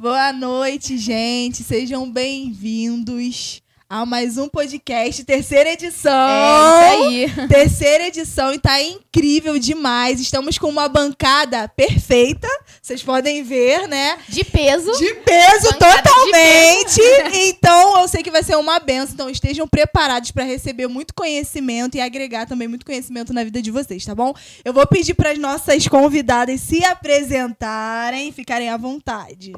Boa noite, gente. Sejam bem-vindos a mais um podcast, terceira edição. É isso aí. Terceira edição e tá incrível demais. Estamos com uma bancada perfeita. Vocês podem ver, né? De peso. De peso Bancada de totalmente. Então, eu sei que vai ser uma benção. Então, estejam preparados para receber muito conhecimento e agregar também muito conhecimento na vida de vocês, tá bom? Eu vou pedir para as nossas convidadas se apresentarem, ficarem à vontade.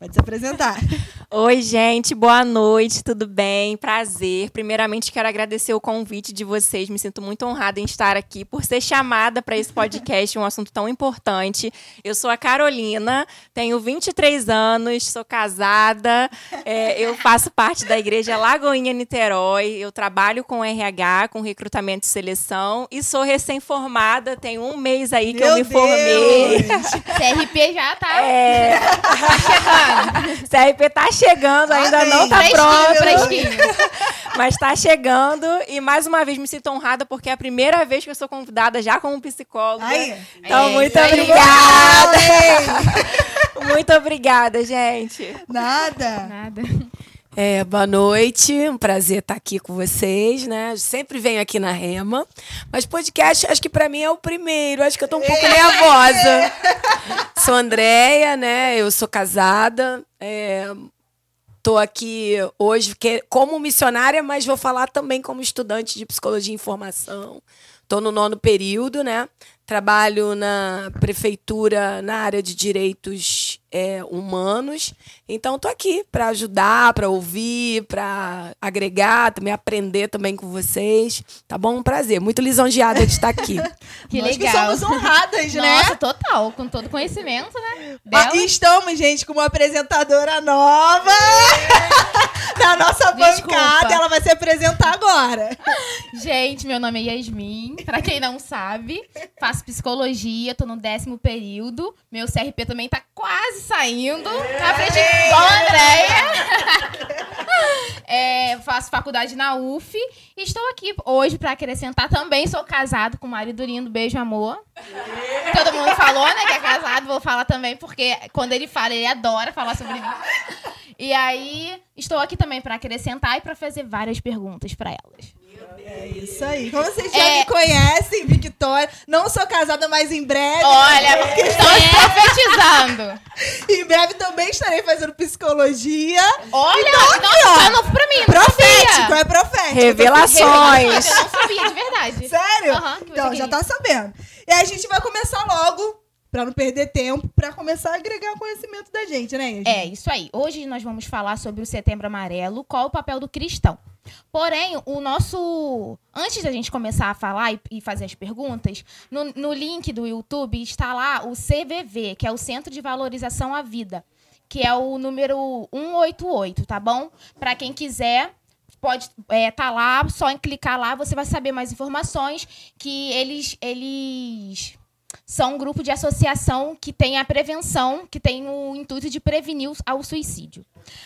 Pode se apresentar. Oi, gente, boa noite, tudo bem? Prazer. Primeiramente, quero agradecer o convite de vocês. Me sinto muito honrada em estar aqui por ser chamada para esse podcast, um assunto tão importante. Eu sou a Carolina, tenho 23 anos, sou casada, é, eu faço parte da Igreja Lagoinha Niterói, eu trabalho com RH, com recrutamento e seleção, e sou recém-formada, tem um mês aí que Meu eu me formei. Deus! CRP já tá. É. CRP tá chegando, ainda Amém. não tá fresquinho, pronto. fresquinho. Mas tá chegando e mais uma vez me sinto honrada porque é a primeira vez que eu sou convidada já como psicóloga. Aí. Então, É, muito obrigada. Ei, Muito obrigada, gente. Nada. Nada. É, boa noite, um prazer estar aqui com vocês, né? Sempre venho aqui na Rema, mas podcast acho que para mim é o primeiro, acho que eu tô um pouco nervosa. Sou Andréia, né? Eu sou casada, é, tô aqui hoje que- como missionária, mas vou falar também como estudante de psicologia e informação. Tô no nono período, né? Trabalho na prefeitura na área de direitos é, humanos. Então, tô aqui para ajudar, para ouvir, para agregar, também aprender também com vocês. Tá bom? Um prazer. Muito lisonjeada de estar aqui. Que Nós legal. que somos honradas, né? Nossa, total. Com todo conhecimento, né? Ah, estamos, gente, com uma apresentadora nova na nossa Desculpa. bancada. Ela vai se apresentar agora. Gente, meu nome é Yasmin. Pra quem não sabe, faço psicologia, tô no décimo período. Meu CRP também tá quase saindo. À frente a Andréia. É, faço faculdade na UF. E estou aqui hoje pra acrescentar também. Sou casado com o marido lindo. Beijo, amor. Todo mundo falou, né, que é casado. Vou falar também, porque quando ele fala, ele adora falar sobre mim. E aí, estou aqui também pra acrescentar e pra fazer várias perguntas pra elas. É isso aí. Como vocês já É. me conhecem, Victoria, não sou casada, mas em breve. Olha, estamos profetizando. Em breve também estarei fazendo psicologia. Olha, Então, nossa, aqui, ó. é novo pra mim. Profético, é profético. Revelações. Eu não sabia, de verdade. Sério? Você então, já tá sabendo. E a gente vai começar logo, pra não perder tempo, pra começar a agregar conhecimento da gente, né, Yasmin? É, isso aí. Hoje nós vamos falar sobre o Setembro Amarelo, qual o papel do cristão. Porém, o nosso. Antes da gente começar a falar e, fazer as perguntas, no, no link do YouTube está lá o CVV, que é o Centro de Valorização à Vida, que é o número 188, tá bom? Para quem quiser, pode é, tá lá, só em clicar lá, você vai saber mais informações que eles eles são um grupo de associação que tem a prevenção, que tem o intuito de prevenir o- suicídio.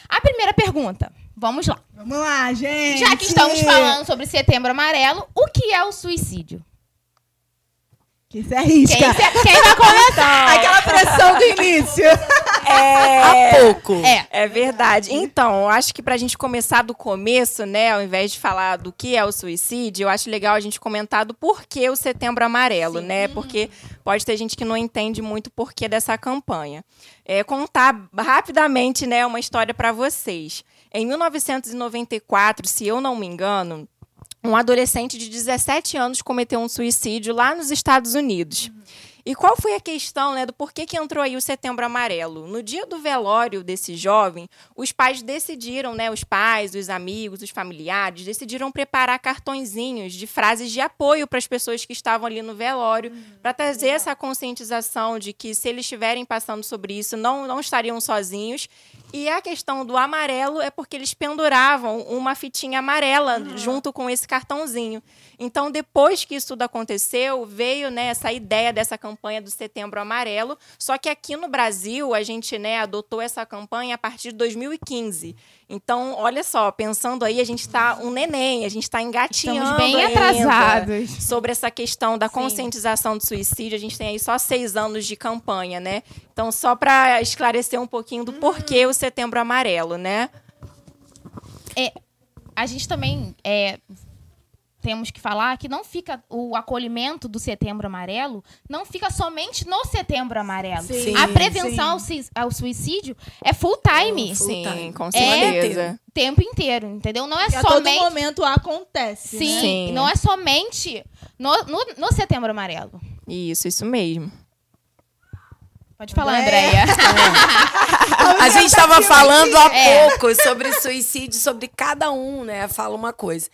A primeira pergunta, vamos lá. Vamos lá, gente. Já que estamos falando sobre Setembro Amarelo, o que é o suicídio? Que se arrisca. Quem, se- quem vai começar? Aquela pressão do início. É, Há pouco. É, é verdade. Então, eu acho que pra gente começar do começo, né, ao invés de falar do que é o suicídio, eu acho legal a gente comentar do porquê o Setembro Amarelo, né? Porque pode ter gente que não entende muito o porquê dessa campanha. É, contar rapidamente, né, uma história pra vocês. Em 1994, se eu não me engano, um adolescente de 17 anos cometeu um suicídio lá nos Estados Unidos. E qual foi a questão né, do porquê que entrou aí o Setembro Amarelo? No dia do velório desse jovem, os pais decidiram, né, os pais, os amigos, os familiares, decidiram preparar cartõezinhos de frases de apoio para as pessoas que estavam ali no velório, para trazer essa conscientização de que se eles estiverem passando sobre isso, não, não estariam sozinhos. E a questão do amarelo é porque eles penduravam uma fitinha amarela Uhum. junto com esse cartãozinho. Então, depois que isso tudo aconteceu, veio né, essa ideia dessa campanha do Setembro Amarelo. Só que aqui no Brasil, a gente né, adotou essa campanha a partir de 2015. Então, olha só, pensando aí, a gente está um neném, a gente está engatinhando Estamos bem atrasados. sobre essa questão da Sim. conscientização do suicídio. A gente tem aí só seis anos de campanha, né? Então, só para esclarecer um pouquinho do porquê o Setembro Amarelo, né? A gente também é, temos que falar que não fica o acolhimento do Setembro Amarelo não fica somente no Setembro Amarelo. Sim, a prevenção sim. ao, sui- ao suicídio é full time. Full Sim, time. com É. certeza. O tempo inteiro, entendeu? Não é Que a todo somente. momento acontece. Sim, né? Sim. não é somente no, no, no Setembro Amarelo. Isso, isso mesmo. Pode falar, É. Andréia. A gente estava falando há É. pouco sobre suicídio, sobre cada um, né? Fala uma coisa.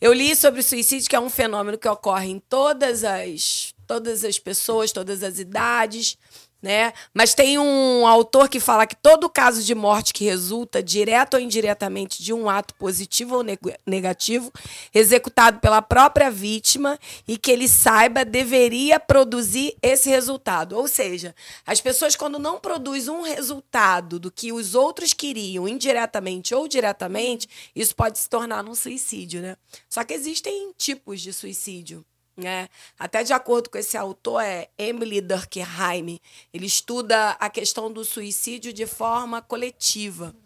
Eu li sobre suicídio, que é um fenômeno que ocorre em todas as, todas as pessoas, todas as idades, né? Mas tem um autor que fala que todo caso de morte que resulta, direto ou indiretamente, de um ato positivo ou neg- negativo, executado pela própria vítima e que ele saiba deveria produzir esse resultado. Ou seja, as pessoas quando não produzem um resultado do que os outros queriam, indiretamente ou diretamente, isso pode se tornar um suicídio, né? Só que existem tipos de suicídio. Né? Até de acordo com esse autor, é Emily Durkheim, ele estuda a questão do suicídio de forma coletiva.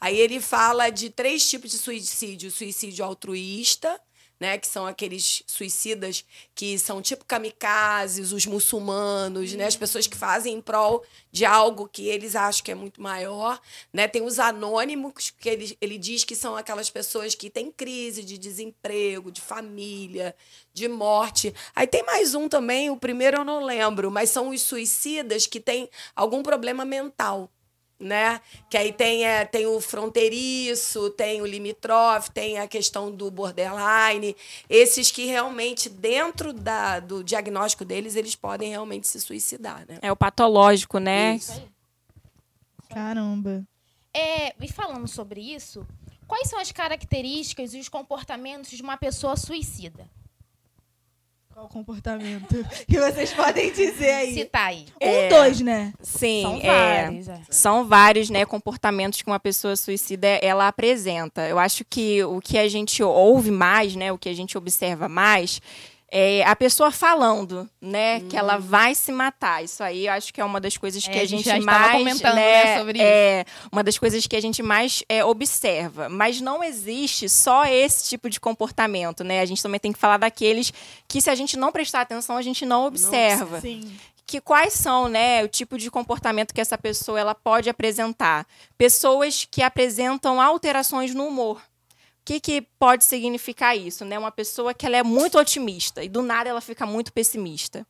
Aí ele fala de três tipos de suicídio: suicídio altruísta, né, que são aqueles suicidas que são tipo kamikazes, os muçulmanos, né, as pessoas que fazem em prol de algo que eles acham que é muito maior, né? Tem os anônimos, que ele, ele diz que são aquelas pessoas que têm crise de desemprego, de família, de morte. Aí tem mais um também, o primeiro eu não lembro, mas são os suicidas que têm algum problema mental né? Que aí tem, é, tem o fronteiriço, tem o limítrofe, tem a questão do borderline. Esses que realmente, dentro da, do diagnóstico deles, eles podem realmente se suicidar, né? É o patológico, né? Isso. Caramba. É, e falando sobre isso, quais são as características e os comportamentos de uma pessoa suicida? Qual o comportamento que vocês podem dizer aí? Cita aí. Um, dois, né? Sim, São é. vários. é. São vários, né, comportamentos que uma pessoa suicida ela apresenta. Eu acho que o que a gente ouve mais, né, o que a gente observa mais é a pessoa falando, né, que ela vai se matar. Isso aí eu acho que é uma das coisas É, que a a gente gente, já estava mais, comentando, né, né, sobre é, uma das coisas que a gente mais é, observa. Mas não existe só esse tipo de comportamento, né? A gente também tem que falar daqueles que se a gente não prestar atenção, a gente não observa Sim. que quais são, né, o tipo de comportamento que essa pessoa ela pode apresentar? Pessoas que apresentam alterações no humor. O que, que pode significar isso, né? Uma pessoa que ela é muito otimista e do nada ela fica muito pessimista.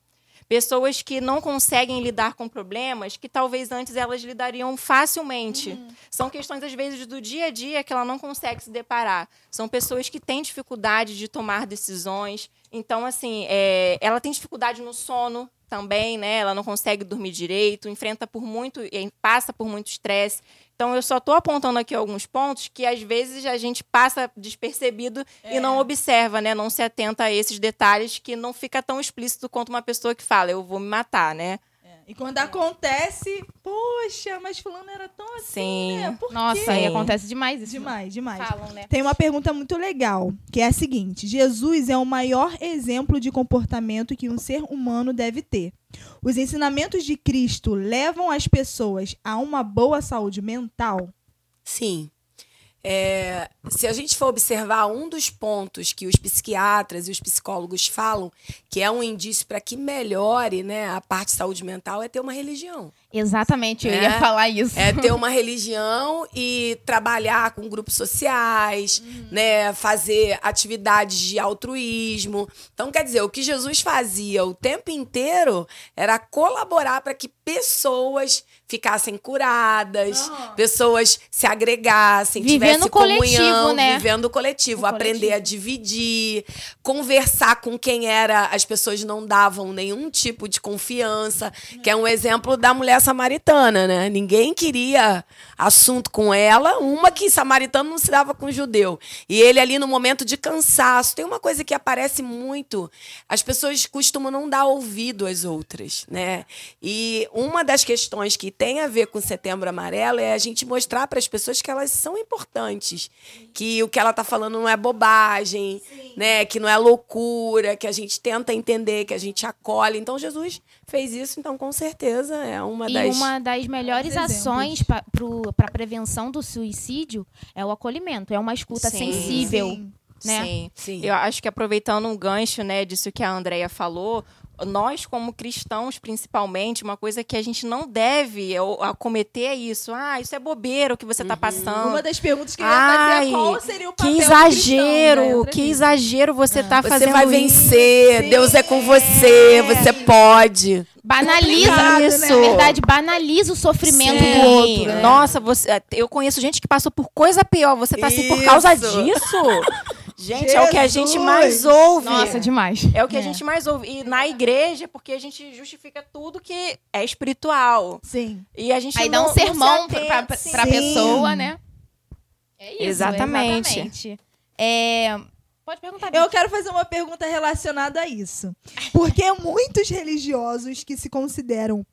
Pessoas que não conseguem lidar com problemas que talvez antes elas lidariam facilmente. São questões, às vezes, do dia a dia que ela não consegue se deparar. São pessoas que têm dificuldade de tomar decisões. Então, assim, é, ela tem dificuldade no sono também, né? Ela não consegue dormir direito, enfrenta por muito, passa por muito estresse. Então, eu só estou apontando aqui alguns pontos que, às vezes, a gente passa despercebido e não observa, né? Não se atenta a esses detalhes que não fica tão explícito quanto uma pessoa que fala, eu vou me matar, né? E quando acontece, poxa, mas fulano era tão assim, Sim. né? Por Nossa, quê? aí acontece demais isso. Demais, demais. Falam, né? Tem uma pergunta muito legal, que é a seguinte: Jesus é o maior exemplo de comportamento que um ser humano deve ter. Os ensinamentos de Cristo levam as pessoas a uma boa saúde mental? Sim. É, se a gente for observar um dos pontos que os psiquiatras e os psicólogos falam, que é um indício para que melhore né, a parte de saúde mental, é ter uma religião. Exatamente, eu É. ia falar isso. É ter uma religião e trabalhar com grupos sociais, né? Fazer atividades de altruísmo. Então, quer dizer, o que Jesus fazia o tempo inteiro era colaborar para que pessoas ficassem curadas, Aham. pessoas se agregassem, Vivendo tivesse coletivo, comunhão, né? vivendo coletivo, O aprender coletivo. a dividir, conversar com quem era, as pessoas não davam nenhum tipo de confiança, que é um exemplo da mulher samaritana, né? Ninguém queria assunto com ela, uma que samaritano não se dava com judeu. E ele ali no momento de cansaço. Tem uma coisa que aparece muito, as pessoas costumam não dar ouvido às outras, né? E uma das questões que tem a ver com Setembro Amarelo é a gente mostrar para as pessoas que elas são importantes, que o que ela está falando não é bobagem, Sim. né? Que não é loucura, que a gente tenta entender, que a gente acolhe. Então Jesus fez isso, então com certeza é uma das. E uma das melhores ações para a prevenção do suicídio é o acolhimento, é uma escuta Sim. sensível. Sim. Né? Sim. Sim. Eu acho que aproveitando um gancho, né, disso que a Andrea falou, nós como cristãos principalmente uma coisa que a gente não deve acometer é isso ah isso é bobeira o que você está uhum. passando uma das perguntas que eu ia fazer é qual seria o papel que exagero cristão, né? que exagero você está ah. fazendo você vai vencer isso. Deus é com você você pode Banaliza Obrigado, isso. Né? Na verdade, banaliza o sofrimento Sim. do outro. Né? Nossa, você, eu conheço gente que passou por coisa pior. Você tá assim por causa disso? Gente, Jesus. é o que a gente mais ouve. Nossa, demais. É o que é. a gente mais ouve. E na igreja, porque a gente justifica tudo que é espiritual. Sim. E a gente Aí não, dá um sermão pra, pra, pra pessoa, né? É isso. Exatamente. exatamente. É, Pode perguntar. Eu quero fazer uma pergunta relacionada a isso. Porque muitos religiosos que se consideram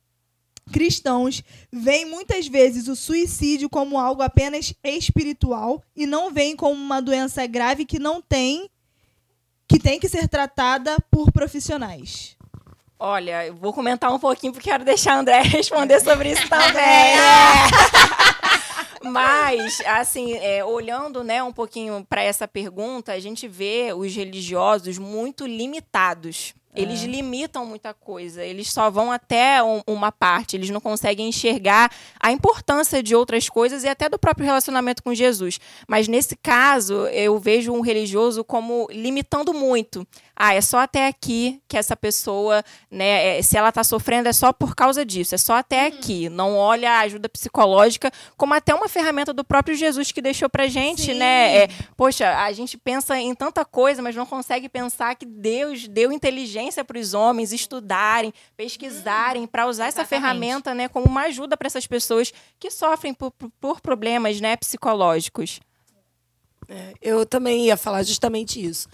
cristãos veem muitas vezes o suicídio como algo apenas espiritual e não veem como uma doença grave que não tem que tem que ser tratada por profissionais. Olha, eu vou comentar um pouquinho porque quero deixar a André responder sobre isso também. É. Mas, assim, é, olhando né, um pouquinho para essa pergunta, a gente vê os religiosos muito limitados eles é. limitam muita coisa, eles só vão até um, uma parte, eles não conseguem enxergar a importância de outras coisas e até do próprio relacionamento com Jesus. Mas nesse caso, eu vejo um religioso como limitando muito. Ah, é só até aqui que essa pessoa, né, é, se ela está sofrendo é só por causa disso, é só até uhum. aqui. Não olha a ajuda psicológica como até uma ferramenta do próprio Jesus que deixou pra gente, Sim. né? É, poxa, a gente pensa em tanta coisa, mas não consegue pensar que Deus deu inteligência inteligência para os homens estudarem, pesquisarem, para usar Exatamente. essa ferramenta né, como uma ajuda para essas pessoas que sofrem por, por problemas né, psicológicos. É, eu também ia falar justamente isso.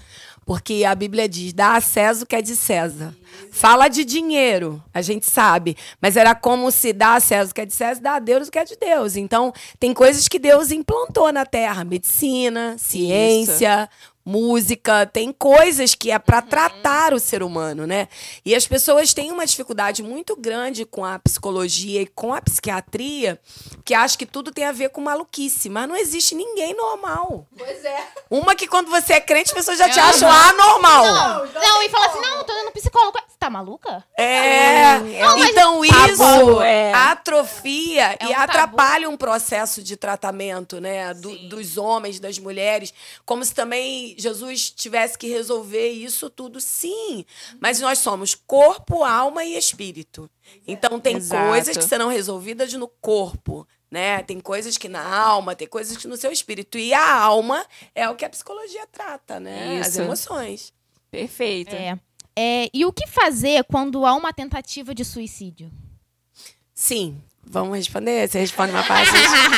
Porque a Bíblia diz: dá a César o que é de César. Fala de dinheiro, a gente sabe. Mas era como se dá a César o que é de César, dá a Deus o que é de Deus. Então, tem coisas que Deus implantou na terra: medicina, ciência, isso música, tem coisas que é para uhum. tratar o ser humano, né? E as pessoas têm uma dificuldade muito grande com a psicologia e com a psiquiatria, que acham que tudo tem a ver com maluquice, mas não existe ninguém normal. Pois é. Uma que quando você é crente, as pessoas já te acham anormal. Não, não, não e fala assim: "Não, tô indo psicólogo". Você tá maluca? É. Não, então isso é. atrofia é um e atrapalha tabu. um processo de tratamento, né, do, dos homens, das mulheres, como se também Jesus tivesse que resolver isso tudo, sim. Mas nós somos corpo, alma e espírito. Então tem Exato. coisas que serão resolvidas no corpo, né? Tem coisas que na alma, tem coisas que no seu espírito. E a alma é o que a psicologia trata, né? Isso. As emoções. Perfeito. É. é. E o que fazer quando há uma tentativa de suicídio? Sim. Vamos responder? Você responde uma parte?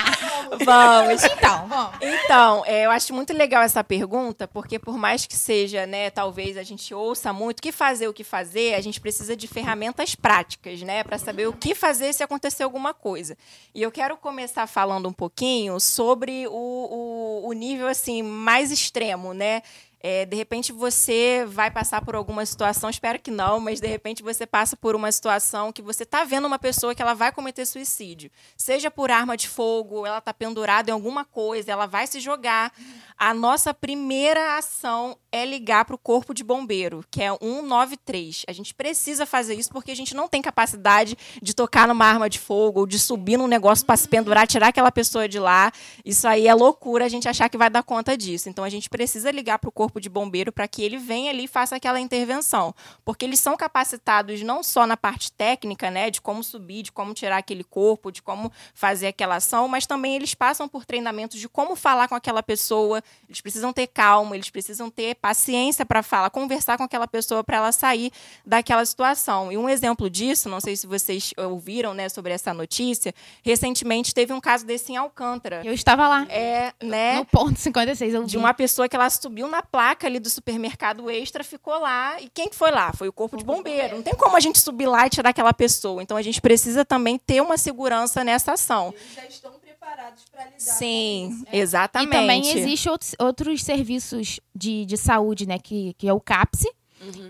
vamos. Então, vamos. Então, é, eu acho muito legal essa pergunta, porque por mais que seja, né, talvez a gente ouça muito o que fazer, o que fazer, a gente precisa de ferramentas práticas, né, para saber o que fazer se acontecer alguma coisa. E eu quero começar falando um pouquinho sobre o, o, o nível assim mais extremo, né? É, de repente você vai passar por alguma situação, espero que não, mas de repente você passa por uma situação que você está vendo uma pessoa que ela vai cometer suicídio. Seja por arma de fogo, ela está pendurada em alguma coisa, ela vai se jogar. A nossa primeira ação é ligar para o corpo de bombeiro, que é 193. A gente precisa fazer isso porque a gente não tem capacidade de tocar numa arma de fogo ou de subir num negócio para se pendurar, tirar aquela pessoa de lá. Isso aí é loucura a gente achar que vai dar conta disso. Então a gente precisa ligar para o corpo corpo de bombeiro para que ele venha ali e faça aquela intervenção. Porque eles são capacitados não só na parte técnica, né, de como subir, de como tirar aquele corpo, de como fazer aquela ação, mas também eles passam por treinamentos de como falar com aquela pessoa. Eles precisam ter calma, eles precisam ter paciência para falar, conversar com aquela pessoa para ela sair daquela situação. E um exemplo disso, não sei se vocês ouviram, né, sobre essa notícia, recentemente teve um caso desse em Alcântara. Eu estava lá. É, né? No ponto 56, eu vi. De uma pessoa que ela subiu na placa ali do supermercado extra, ficou lá. E quem que foi lá? Foi o corpo de bombeiro. Não tem como a gente subir lá e tirar aquela pessoa. Então a gente precisa também ter uma segurança nessa ação. Eles já estão preparados para lidar Sim, E exatamente. também existe outros, outros serviços de, de saúde, né? Que, que é o CAPS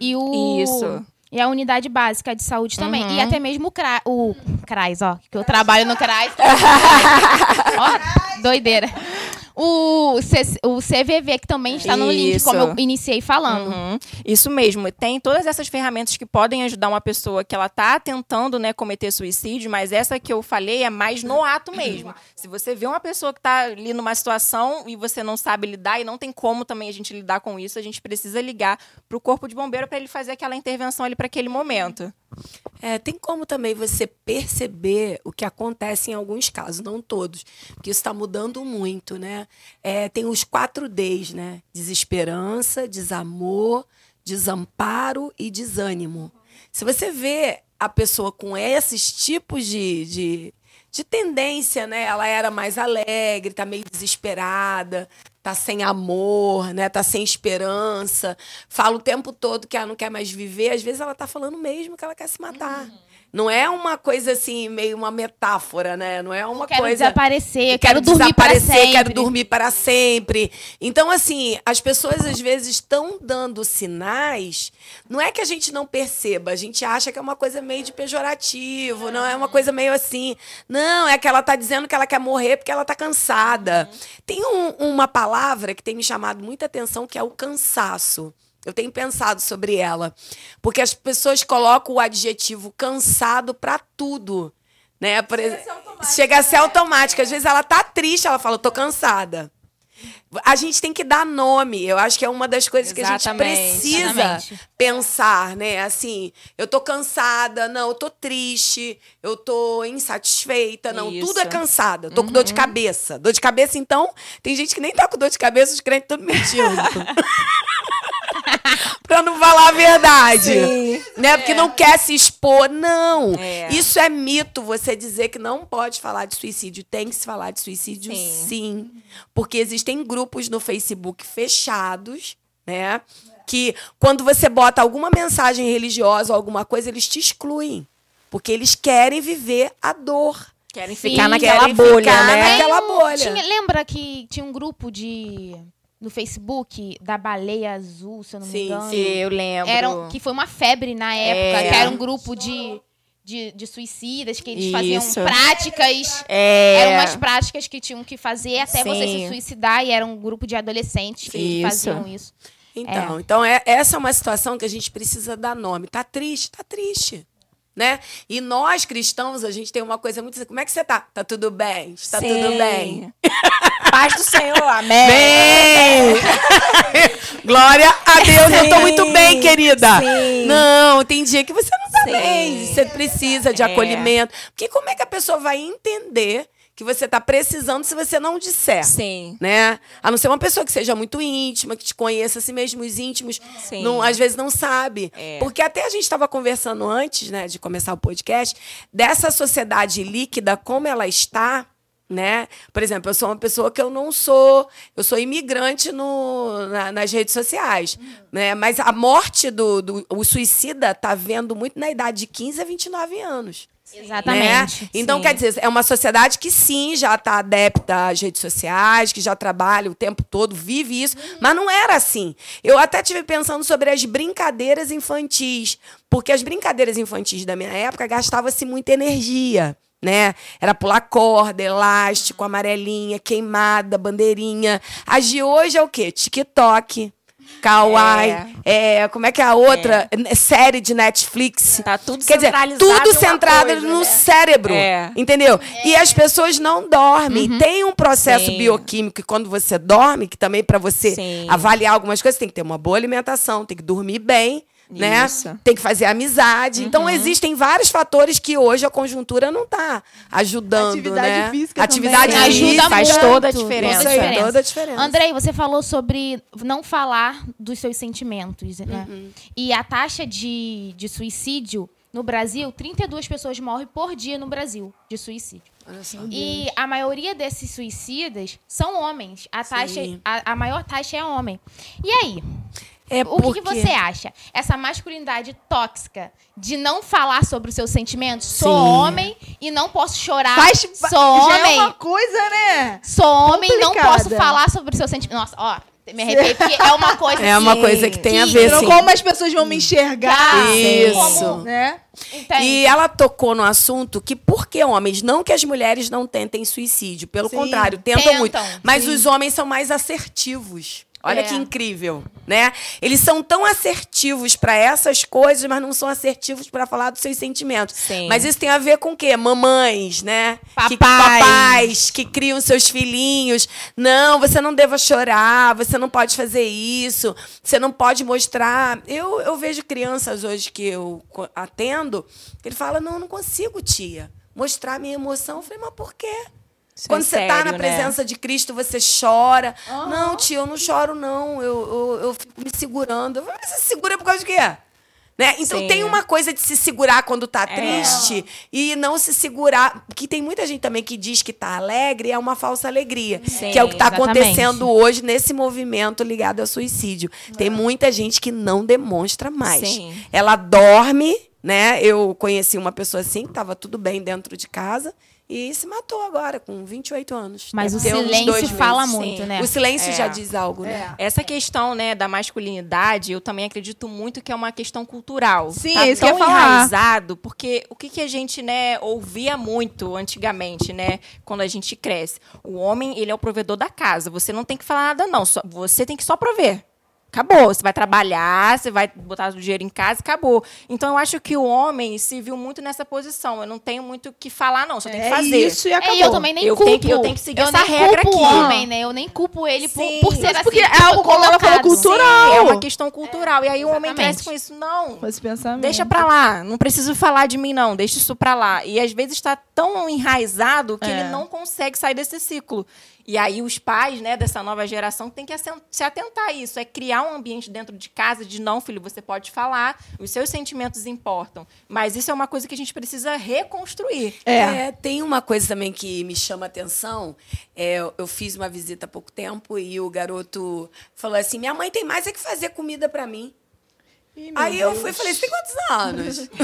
e o. Isso. E a unidade básica de saúde também. Uhum. E até mesmo o, CRA, o CRAS, ó. Que eu trabalho no CRAS. ó, doideira. O, C- o CVV, que também está no link, Isso. como eu iniciei falando. Uhum. Isso mesmo. Tem todas essas ferramentas que podem ajudar uma pessoa que ela está tentando né, cometer suicídio, mas essa que eu falei é mais no ato mesmo. Se você vê uma pessoa que está ali numa situação e você não sabe lidar e não tem como também a gente lidar com isso, a gente precisa ligar para o corpo de bombeiro para ele fazer aquela intervenção ali para aquele momento. É, tem como também você perceber o que acontece em alguns casos, não todos, porque isso está mudando muito, né? É, tem os quatro Ds, né? Desesperança, desamor, desamparo e desânimo. Se você vê a pessoa com esses tipos de, de, de tendência, né? Ela era mais alegre, tá meio desesperada, tá sem amor, né? Tá sem esperança, fala o tempo todo que ela não quer mais viver, às vezes ela tá falando mesmo que ela quer se matar. Não é uma coisa assim, meio uma metáfora, né? Não é uma Quero coisa desaparecer, eu quero, dormir para desaparecer, sempre. quero dormir para sempre. Então, assim, as pessoas às vezes estão dando sinais. Não é que a gente não perceba, a gente acha que é uma coisa meio de pejorativo, não é uma coisa meio assim. Não, é que ela está dizendo que ela quer morrer porque ela está cansada. Tem um- uma palavra que tem me chamado muita atenção que é o cansaço. Eu tenho pensado sobre ela. Porque as pessoas colocam o adjetivo cansado para tudo. Né? Por ex- Chega a ser automático. Às vezes ela tá triste, ela fala, eu tô cansada. A gente tem que dar nome. Eu acho que é uma das coisas que a gente Exatamente. precisa Exatamente. pensar, né? Assim, eu tô cansada, não, eu tô triste, eu tô insatisfeita, não, Isso. tudo é cansada. Eu tô com dor de cabeça. Dor de cabeça, então, tem gente que nem tá com dor de cabeça, os crentes tudo mentindo. pra não falar a verdade. Né? Porque não quer se expor. Não. É. Isso é mito, você dizer que não pode falar de suicídio. Tem que se falar de suicídio, Sim. sim. Porque existem grupos no Facebook fechados, né? Que quando você bota alguma mensagem religiosa ou alguma coisa, eles te excluem. Porque eles querem viver a dor. Querem Sim, ficar naquela querem bolha, ficar né? naquela- bolha. tinha- lembra que tinha um grupo de no Facebook da baleia azul, se eu não me Sim, engano? Sim, eu lembro. Era, que foi uma febre na época, É. que era um grupo de, de, de suicidas, que eles faziam Isso. práticas. É. Eram umas práticas que tinham que fazer até você Sim. se suicidar, e era um grupo de adolescentes que Isso. faziam isso. Então, então é, essa é uma situação que a gente precisa dar nome. Tá triste? Tá triste. Né? E nós, cristãos, a gente tem uma coisa muito assim, como é que você tá? Tá tudo bem? Tá Sim. tudo bem? Paz do Senhor, amém. Bem! Glória a Deus, eu tô Sim. muito bem, querida. Sim. Não, tem dia que você não tá Sim. bem. Você precisa de É. acolhimento. Porque como é que a pessoa vai entender que você tá precisando se você não disser? Sim. né? A não ser uma pessoa que seja muito íntima, que te conheça assim mesmo, os íntimos, Sim. não, às vezes não sabe. É. Porque até a gente estava conversando antes, né, de começar o podcast, dessa sociedade líquida, como ela está, né? Por exemplo, eu sou uma pessoa que eu não sou, eu sou imigrante no, na- nas redes sociais, né? Mas a morte do, do o suicida tá vendo muito na idade de 15 a 29 anos. Exatamente. Né? Então, sim. quer dizer, é uma sociedade que sim já está adepta às redes sociais, que já trabalha o tempo todo, vive isso, mas não era assim. Eu até tive pensando sobre as brincadeiras infantis, porque as brincadeiras infantis da minha época gastavam-se muita energia. Né? Era pular corda, elástico, amarelinha, queimada, bandeirinha. As de hoje é o quê? TikTok, Kawaii, é, como é que é a outra? É, Série de Netflix. Tá tudo Quer dizer, centralizado tudo centrado coisa, no né? cérebro. É. Entendeu? E as pessoas não dormem. Tem um processo Sim. bioquímico que quando você dorme, que também para você Sim. avaliar algumas coisas, tem que ter uma boa alimentação, tem que dormir bem. Né? Isso. Uhum. Tem que fazer amizade. Então, existem vários fatores que hoje a conjuntura não está ajudando. Atividade né? física Atividade também, física Ajuda faz toda a Toda diferença. Isso aí, diferença. toda a diferença. Andrei, você falou sobre não falar dos seus sentimentos, né? Uhum. E a taxa de, de suicídio no Brasil, 32 pessoas morrem por dia no Brasil de suicídio. E a maioria desses suicidas são homens. A, taxa, a, a maior taxa é homem. E aí? É O que, que porque- você acha? Essa masculinidade tóxica de não falar sobre os seus sentimentos? Sou Sim. homem e não posso chorar. Faz, Sou já homem. é uma coisa, né? Sou homem, não complicada. posso falar sobre os seus sentimentos. Nossa, ó, me arrepiei porque é uma coisa É uma coisa que tem a que- ver, Então, sim. como as pessoas vão me enxergar. Isso. Como, né? Entende? E ela tocou no assunto que por que homens? Não que as mulheres não tentem suicídio, pelo Sim. contrário, tentam, Tentam, muito. Mas sim. os homens são mais assertivos. Olha É. que incrível, né? Eles são tão assertivos para essas coisas, mas não são assertivos para falar dos seus sentimentos. Sim. Mas isso tem a ver com o quê? Mamães, né? Que, Papais. papais que criam seus filhinhos. Não, você não deva chorar, você não pode fazer isso, você não pode mostrar. Eu, eu vejo crianças hoje que eu atendo, ele fala: Não, eu não consigo, tia, mostrar minha emoção. Eu falei: Mas por quê? Isso Quando é você está na sério, né? presença de Cristo, você chora. Não, tio, eu não choro, não. Eu, eu, eu fico me segurando. Eu falei, Mas você se segura por causa de quê? Né? Então Sim. tem uma coisa de se segurar quando tá É. triste e não se segurar. Que tem muita gente também que diz que tá alegre e é uma falsa alegria. Sim, que é o que tá exatamente. acontecendo hoje nesse movimento ligado ao suicídio. Tem muita gente que não demonstra mais. Sim. Ela dorme, né? Eu conheci uma pessoa assim, que tava tudo bem dentro de casa. E se matou agora, com 28 anos. Mas o ter uns silêncio dois fala meses. muito, Sim. né? O silêncio É. já diz algo, né? Essa questão, né, da masculinidade, eu também acredito muito que é uma questão cultural. Sim, tá é isso que eu tão ia falar. enraizado, porque o que, que a gente, né, ouvia muito antigamente, né, quando a gente cresce. O homem, ele é o provedor da casa. Você não tem que falar nada, não. Só- você tem que só prover. Acabou. Você vai trabalhar, você vai botar o dinheiro em casa, acabou. Então, eu acho que o homem se viu muito nessa posição. Eu não tenho muito o que falar, não. Só tenho que É fazer. isso e acabou. É, eu também nem Eu culpo. tenho que- eu tenho que seguir eu essa nem regra culpo aqui. o homem, né? Eu nem culpo ele por, Sim. por ser assim. porque é foi algo, como ela falou, cultural. Sim, é uma questão cultural. E aí o homem Exatamente. cresce com isso. Não, Com esse pensamento. Deixa pra lá, não preciso falar de mim, não. Deixa isso pra lá. E às vezes está tão enraizado que É. ele não consegue sair desse ciclo. E aí os pais, né, dessa nova geração têm que se atentar a isso. É criar um ambiente dentro de casa de não, filho, você pode falar, os seus sentimentos importam. Mas isso é uma coisa que a gente precisa reconstruir. É. É, tem uma coisa também que me chama a atenção. É, eu- eu fiz uma visita há pouco tempo e o garoto falou assim: minha mãe tem mais é que fazer comida pra mim. Ih, Aí eu Deus. fui e falei: você tem quantos anos?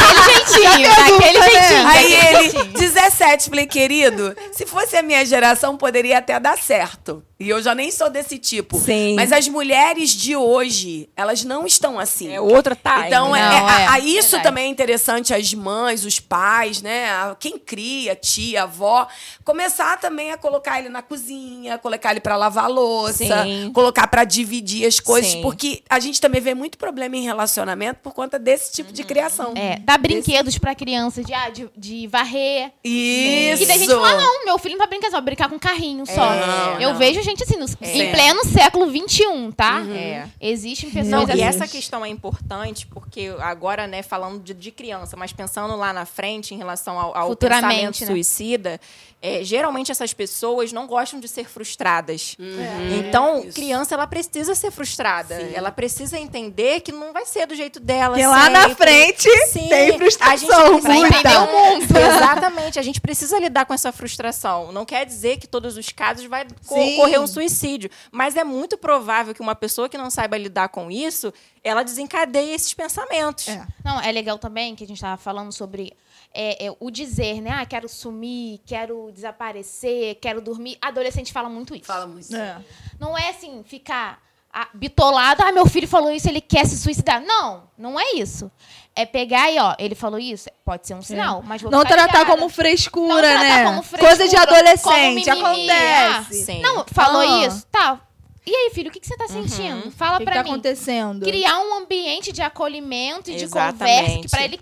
Daquele jeitinho, daquele né? jeitinho. Aí ele, jeitinho. 17, falei, querido, se fosse a minha geração, poderia até dar certo. E eu já nem sou desse tipo. Sim. Mas as mulheres de hoje, elas não estão assim. É outra time. Então, é, Não, é- é, a- isso verdade. também é interessante, as mães, os pais, né? Quem cria, tia, avó, começar também a colocar ele na cozinha, colocar ele para lavar a louça, Sim. colocar para dividir as coisas, Sim. porque a gente também vê muito problema em relacionamento por conta desse tipo de criação. É, dá brinquedos pra criança de, ah, de, de varrer. Isso. Que daí a gente fala, não, meu filho não vai brincar só, vai brincar com carrinho só. Não, eu não. vejo gente assim, no- em É. pleno século XXI, tá? É. Existem pessoas Não, assim. e essa questão é importante porque agora, né, falando de, de criança, mas pensando lá na frente em relação ao, ao Futuramente, pensamento né? suicida, é, geralmente essas pessoas não gostam de ser frustradas. Uhum. Então, Isso. criança ela precisa ser frustrada. Sim. Ela precisa entender que não vai ser do jeito dela. Porque lá na sempre. frente Sim, tem a frustração. gente precisa Pra muita. entender o mundo. Exatamente, a gente precisa lidar com essa frustração. Não quer dizer que todos os casos vai Sim. ocorrer um suicídio, mas é muito provável que uma pessoa que não saiba lidar com isso, ela desencadeie esses pensamentos. É. Não, é legal também que a gente tava falando sobre é, é, o dizer, né? Ah, quero sumir, quero desaparecer, quero dormir. Adolescente fala muito isso. Fala muito. É. Não é assim, ficar ah, bitolado, ah, meu filho falou isso, ele quer se suicidar. Não, não é isso. É pegar e, ó, ele falou isso, pode ser um sinal, mas vou Não tratar ligada. como frescura, Não tratar né? como frescura, Coisa de adolescente, acontece. Sim. Não, falou Ah. isso, tá. E aí, filho, o que, que você tá sentindo? Fala O que, que pra tá mim. acontecendo? Criar um ambiente de acolhimento e de Exatamente. conversa que para ele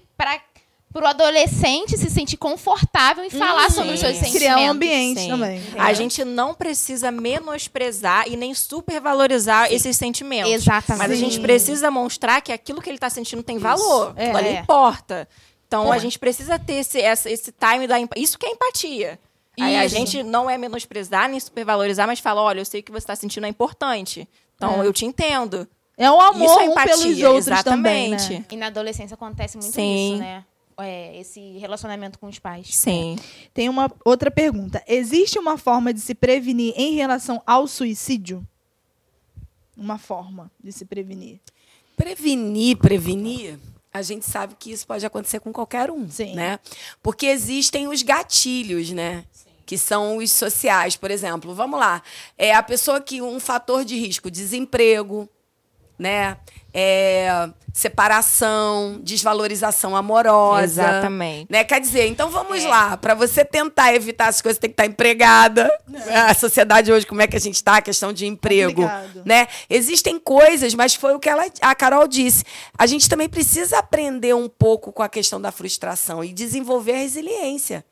para pro adolescente se sentir confortável e falar sobre os seus sim. sentimentos. Criar um ambiente Sim. também. A gente não precisa menosprezar e nem supervalorizar esses sentimentos. Exatamente. Mas a gente precisa mostrar que aquilo que ele está sentindo tem valor. É. É. importa. Então Pô. a gente precisa ter esse, essa- esse time da Isso que é empatia. Aí a gente não é menosprezar nem supervalorizar, mas fala: olha, eu sei que você está sentindo é importante. Então É. eu te entendo. É um amor Isso é um empatia, pelos outros também, né? exatamente. E na adolescência acontece muito Sim. isso, né? É, esse relacionamento com os pais. Sim. Tem uma outra pergunta. Existe uma forma de se prevenir em relação ao suicídio? Uma forma de se prevenir. Prevenir, prevenir, a gente sabe que isso pode acontecer com qualquer um, Sim. né? Porque existem os gatilhos, né? Que são os sociais, por exemplo. Vamos lá. É a pessoa que um fator de risco, desemprego, né? É, separação, desvalorização amorosa. Exatamente. Né? Quer dizer, então vamos lá, para você tentar evitar essas coisas, tem que estar empregada. A sociedade hoje, como é que a gente está? A questão de emprego. Complicado. Né? Existem coisas, mas foi o que ela, a Carol disse. A gente também precisa aprender um pouco com a questão da frustração e desenvolver a resiliência.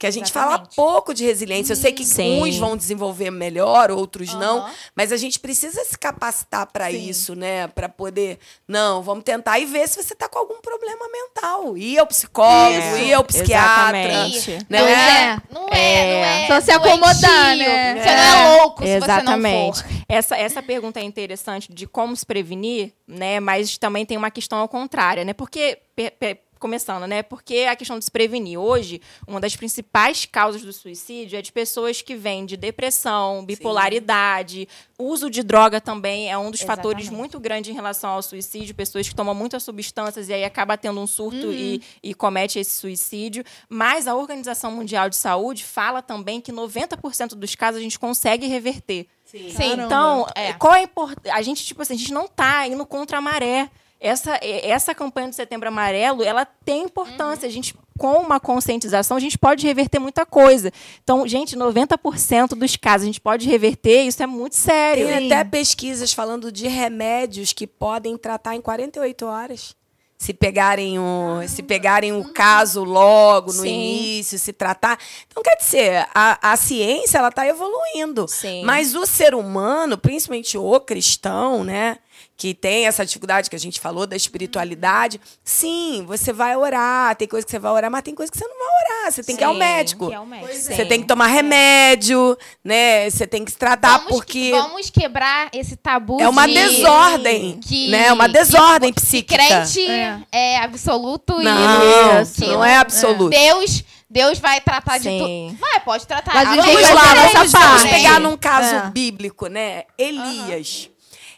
Que a gente fala Exatamente. pouco de resiliência. Eu sei que Sim. uns vão desenvolver melhor, outros não. Aham. Mas a gente precisa se capacitar para isso, né? Para poder. Não, vamos tentar e ver se você está com algum problema mental. Ir ao psicólogo, Isso. ir ao psiquiatra. Exatamente. Né? Não É. é, não é, É. não é. Só se acomodar, né? Você não é louco se Exatamente. você não for. Essa, essa pergunta é interessante de como se prevenir, né? Mas também tem uma questão ao contrário, né? Porque, começando, né? Porque a questão de se prevenir. Hoje, uma das principais causas do suicídio é de pessoas que vêm de depressão, bipolaridade, uso de droga também é um dos fatores Exatamente. muito grandes em relação ao suicídio. Pessoas que tomam muitas substâncias e aí acaba tendo um surto e, e comete esse suicídio. Mas a Organização Mundial de Saúde fala também que 90% dos casos a gente consegue reverter. Sim. Caramba. Então, É. qual é a importância? A gente, tipo assim, a gente não tá indo contra a maré. Essa, essa campanha do Setembro Amarelo, ela tem importância. A gente, com uma conscientização, a gente pode reverter muita coisa. Então, gente, 90% dos casos a gente pode reverter, isso é muito sério. Tem Sim. até pesquisas falando de remédios que podem tratar em 48 horas. Se pegarem o, se pegarem o caso logo no Sim. início, se tratar. Então, quer dizer, a, a ciência ela está evoluindo. Sim. Mas o ser humano, principalmente o cristão, né? Que tem essa dificuldade que a gente falou da espiritualidade. Sim, você vai orar. Tem coisa que você vai orar, mas tem coisa que você não vai orar. Você tem que ir ao Sim, médico. Que é o médico. Você tem que tomar remédio, né? Você tem que se tratar vamos, porque vamos quebrar esse tabu é uma de- desordem, que- né? Uma desordem psíquica. crente É. é, absoluto Não, e que não é absoluto. Deus, Deus vai tratar de Sim. tudo. Vai, pode tratar. Mas a gente Vamos lá, vamos, pegar num caso É. bíblico, né? Elias.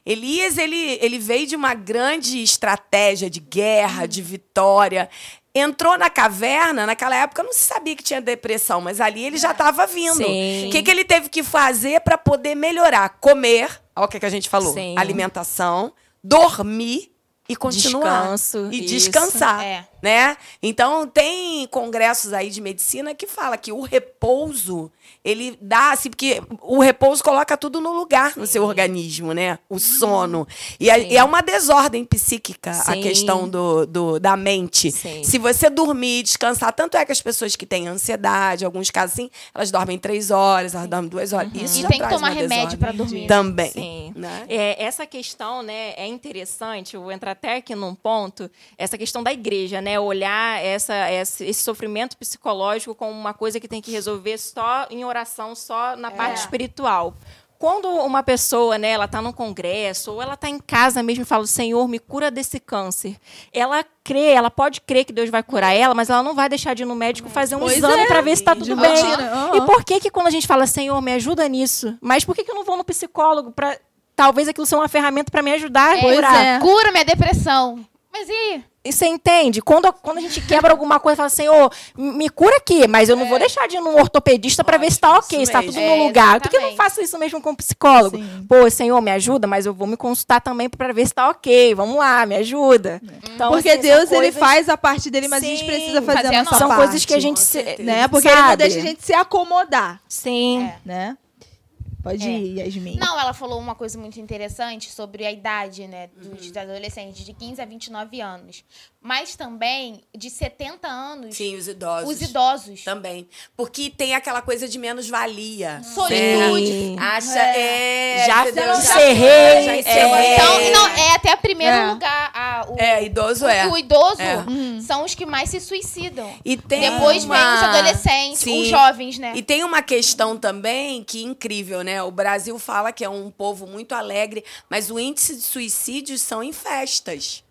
Elias, ele, ele veio de uma grande estratégia de guerra, de vitória. Entrou na caverna, naquela época não se sabia que tinha depressão, mas ali ele já estava vindo. O que, que ele teve que fazer para poder melhorar? Comer, olha o que, que a gente falou: Sim. alimentação, dormir e continuar. Descanso, E isso. descansar. É. Né? Então, tem congressos aí de medicina que fala que o repouso, ele dá, assim, porque o repouso coloca tudo no lugar no seu organismo, né? O sono. E é, Sim. é uma desordem psíquica a Sim. questão do, do- da mente. Sim. Se você dormir e descansar, tanto é que as pessoas que têm ansiedade, alguns casos assim, elas dormem três horas, elas dormem duas horas. Isso E já tem que traz tomar uma remédio pra dormir. Também. Sim. Né? É, essa questão, né, é interessante, eu vou entrar até aqui num ponto, essa questão da igreja, né, olhar essa, essa- esse sofrimento psicológico como uma coisa que tem que resolver só em oração, só na parte espiritual. Quando uma pessoa, né, ela tá num congresso ou ela tá em casa mesmo e fala, Senhor, me cura desse câncer. Ela crê, ela pode crer que Deus vai curar ela, mas ela não vai deixar de ir no médico fazer um Pois exame é. para ver se tá De tudo bem. aham. E por que que quando a gente fala, Senhor, me ajuda nisso? Mas por que que eu não vou no psicólogo para talvez aquilo seja uma ferramenta para me ajudar a Pois curar? é. Cura minha depressão. Mas e? E você entende? Quando, quando a gente quebra alguma coisa, fala, Senhor, me cura aqui, mas eu não vou deixar de ir num ortopedista para ver se tá ok, se tá tudo É, no lugar. Por que eu não faço isso mesmo com o psicólogo? Sim. Pô, Senhor, me ajuda, mas eu vou me consultar também para ver se tá ok. Vamos lá, me ajuda. Então, Porque assim, são Deus, ele faz a parte dele, mas a gente Sim, precisa fazer fazer a nossa. São parte. coisas que a gente se, certeza. Né? Porque ele não sabe? deixa a gente se acomodar, Sim. É. né? Pode É. ir, Yasmin. Não, ela falou uma coisa muito interessante sobre a idade, né, dos adolescentes, de 15 a 29 anos. Mas também de 70 anos, Sim, os idosos. os idosos. Também. Porque tem aquela coisa de menos-valia. Solitude. Sim. Acha, é. Já entendeu? encerrei, Já é. encerrou. Então, não, é até primeiro É. lugar. A, o, É, idoso é. o idoso É. são os que mais se suicidam. E tem Depois uma... vem os adolescentes, Sim. os jovens, né? E tem uma questão também que é incrível, né? O Brasil fala que é um povo muito alegre, mas o índice de suicídios são em festas.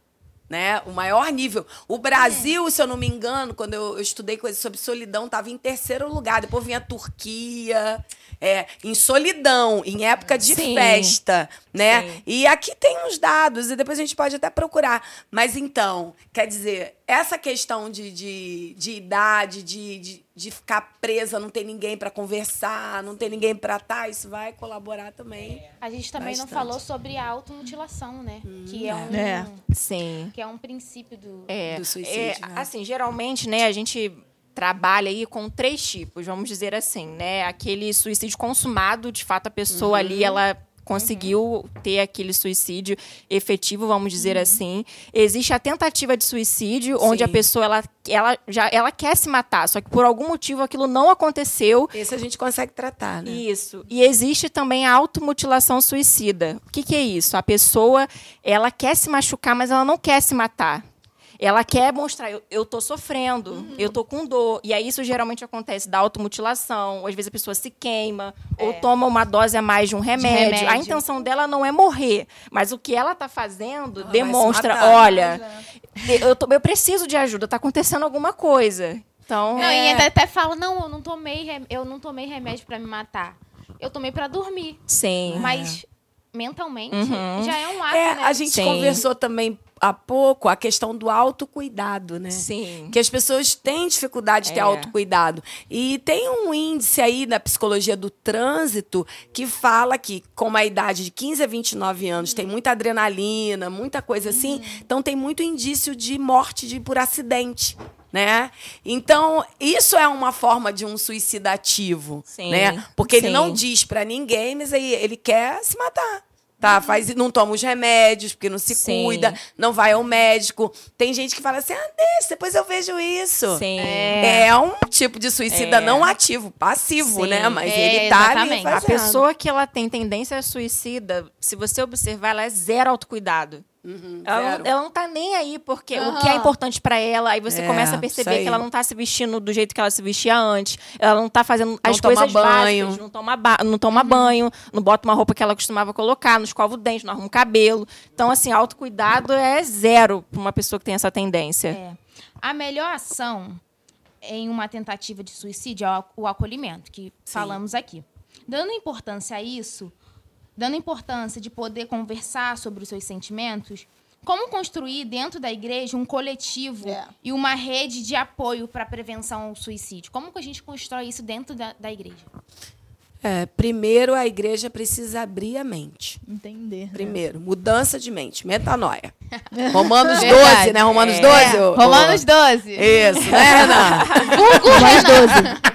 Né? O maior nível. O Brasil, se eu não me engano, quando eu, eu estudei coisas sobre solidão, estava em terceiro lugar. Depois vinha a Turquia, é, em solidão, em época de Sim. festa, né? Sim. E aqui tem os dados, e depois a gente pode até procurar. Mas então, quer dizer, essa questão de, de, de idade, de, de, de ficar presa, não ter ninguém para conversar, não ter ninguém para estar, isso vai colaborar também. A gente também Bastante. não falou sobre a automutilação, né? que é um, É. Sim. que é um princípio do. É, Do suicídio, é, né? Assim, geralmente, né, a gente trabalha aí com três tipos, vamos dizer assim, né? Aquele suicídio consumado, de fato, a pessoa Uhum. ali, ela conseguiu ter aquele suicídio efetivo, vamos dizer Uhum. assim. Existe a tentativa de suicídio, onde a Sim. pessoa ela, ela já ela quer se matar, só que por algum motivo aquilo não aconteceu. Esse a gente consegue tratar, né? Isso. E existe também a automutilação suicida. O que, que é isso? A pessoa, ela quer se machucar, mas ela não quer se matar. Ela quer mostrar, eu, eu tô sofrendo, eu tô com dor. E aí isso geralmente acontece da automutilação, ou às vezes a pessoa se queima, ou toma uma dose a mais de um remédio. A remédio. intenção dela não é morrer, mas o que ela tá fazendo se demonstra, olha, eu, tô- eu preciso de ajuda, tá acontecendo alguma coisa. Então, Não, e ainda até fala, não, eu não tomei, eu não tomei remédio pra me matar. Eu tomei pra dormir. sim. Mas mentalmente Uhum. já é um ato, É, né? a gente Sim. conversou também há pouco a questão do autocuidado, né? Sim. Que as pessoas têm dificuldade de ter É. autocuidado. E tem um índice aí na psicologia do trânsito que fala que, com a idade de 15 a 29 anos, tem muita adrenalina, muita coisa assim. Uhum. Então, tem muito indício de morte de, por acidente. Né? Então, isso é uma forma de um suicida ativo. Sim, Né? Porque ele sim. não diz pra ninguém, mas aí ele quer se matar. Tá, faz, não toma os remédios, porque não se Sim. cuida, não vai ao médico. Tem gente que fala assim: ah, deixa, depois eu vejo isso. Sim. É, um tipo de suicida É. não ativo, passivo, Sim. né? Mas É, ele tá ali exatamente. A fazendo. pessoa que ela tem tendência a suicida, se você observar, ela é zero autocuidado. Uhum, Ela, não, ela não tá nem aí porque o Aham. que é importante pra ela, aí você É, começa a perceber que ela não tá se vestindo do jeito que ela se vestia antes. Ela não tá fazendo as toma coisas banho. básicas, não toma, ba- não toma banho, não bota uma roupa que ela costumava colocar, não escova o dente, não arruma o cabelo. Então, assim, autocuidado é zero pra uma pessoa que tem essa tendência. É. A melhor ação em uma tentativa de suicídio é o acolhimento, que falamos aqui. Dando importância a isso, dando importância de poder conversar sobre os seus sentimentos, como construir dentro da igreja um coletivo É. e uma rede de apoio para a prevenção ao suicídio? Como que a gente constrói isso dentro da, da igreja? É, primeiro, a igreja precisa abrir a mente. Entender. né? Primeiro, mudança de mente, metanoia. Romanos Verdade. 12, né? Romanos É. 12. ô- ô- 12. Isso, né, Renan? Mais 12.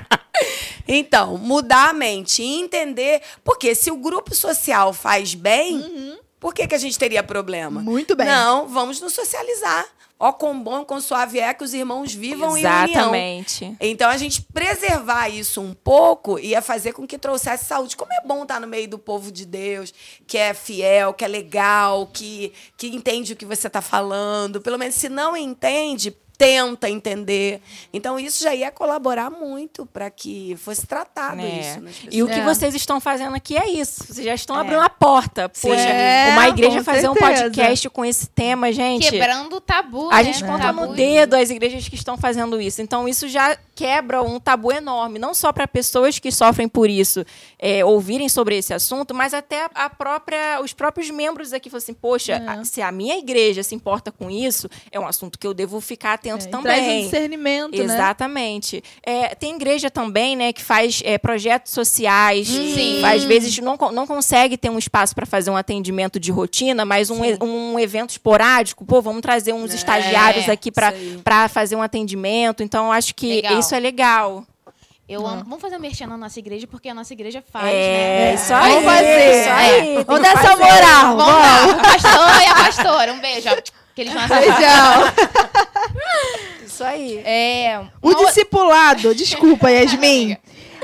Então, mudar a mente e entender. Porque se o grupo social faz bem, por que, que a gente teria problema? Muito bem. Não, vamos nos socializar. Ó, quão bom, quão suave é que os irmãos vivam em união. Exatamente. Então, a gente preservar isso um pouco ia fazer com que trouxesse saúde. Como é bom estar no meio do povo de Deus, que é fiel, que é legal, que, que entende o que você está falando. Pelo menos, se não entende, tenta entender. Então, isso já ia colaborar muito para que fosse tratado É. isso. E o que É. vocês estão fazendo aqui é isso. Vocês já estão abrindo a porta. Poxa, É, uma igreja fazer um podcast com esse tema, gente. Quebrando o tabu, A né? gente conta no dedo as igrejas que estão fazendo isso. Então, isso já quebra um tabu enorme, não só para pessoas que sofrem por isso é, ouvirem sobre esse assunto, mas até a própria, os próprios membros aqui falam assim: poxa, É. a- se a minha igreja se importa com isso, é um assunto que eu devo ficar atento É, e também. Traz um discernimento, né? Exatamente. É, tem igreja também, né, que faz é, projetos sociais. Sim. Às vezes não, não consegue ter um espaço para fazer um atendimento de rotina, mas um, um evento esporádico. Pô, vamos trazer uns estagiários aqui para fazer um atendimento. Então, eu acho que Legal. isso é legal. Eu amo. Vamos fazer um merchan na nossa igreja, porque a nossa igreja faz, É, né? isso aí. Vamos fazer. Isso aí. É. Vamos dar essa moral. Vamos pastor e a pastora. Um beijo. Que eles vão essa Beijão. Isso aí. É. O discipulado, desculpa, Yasmin.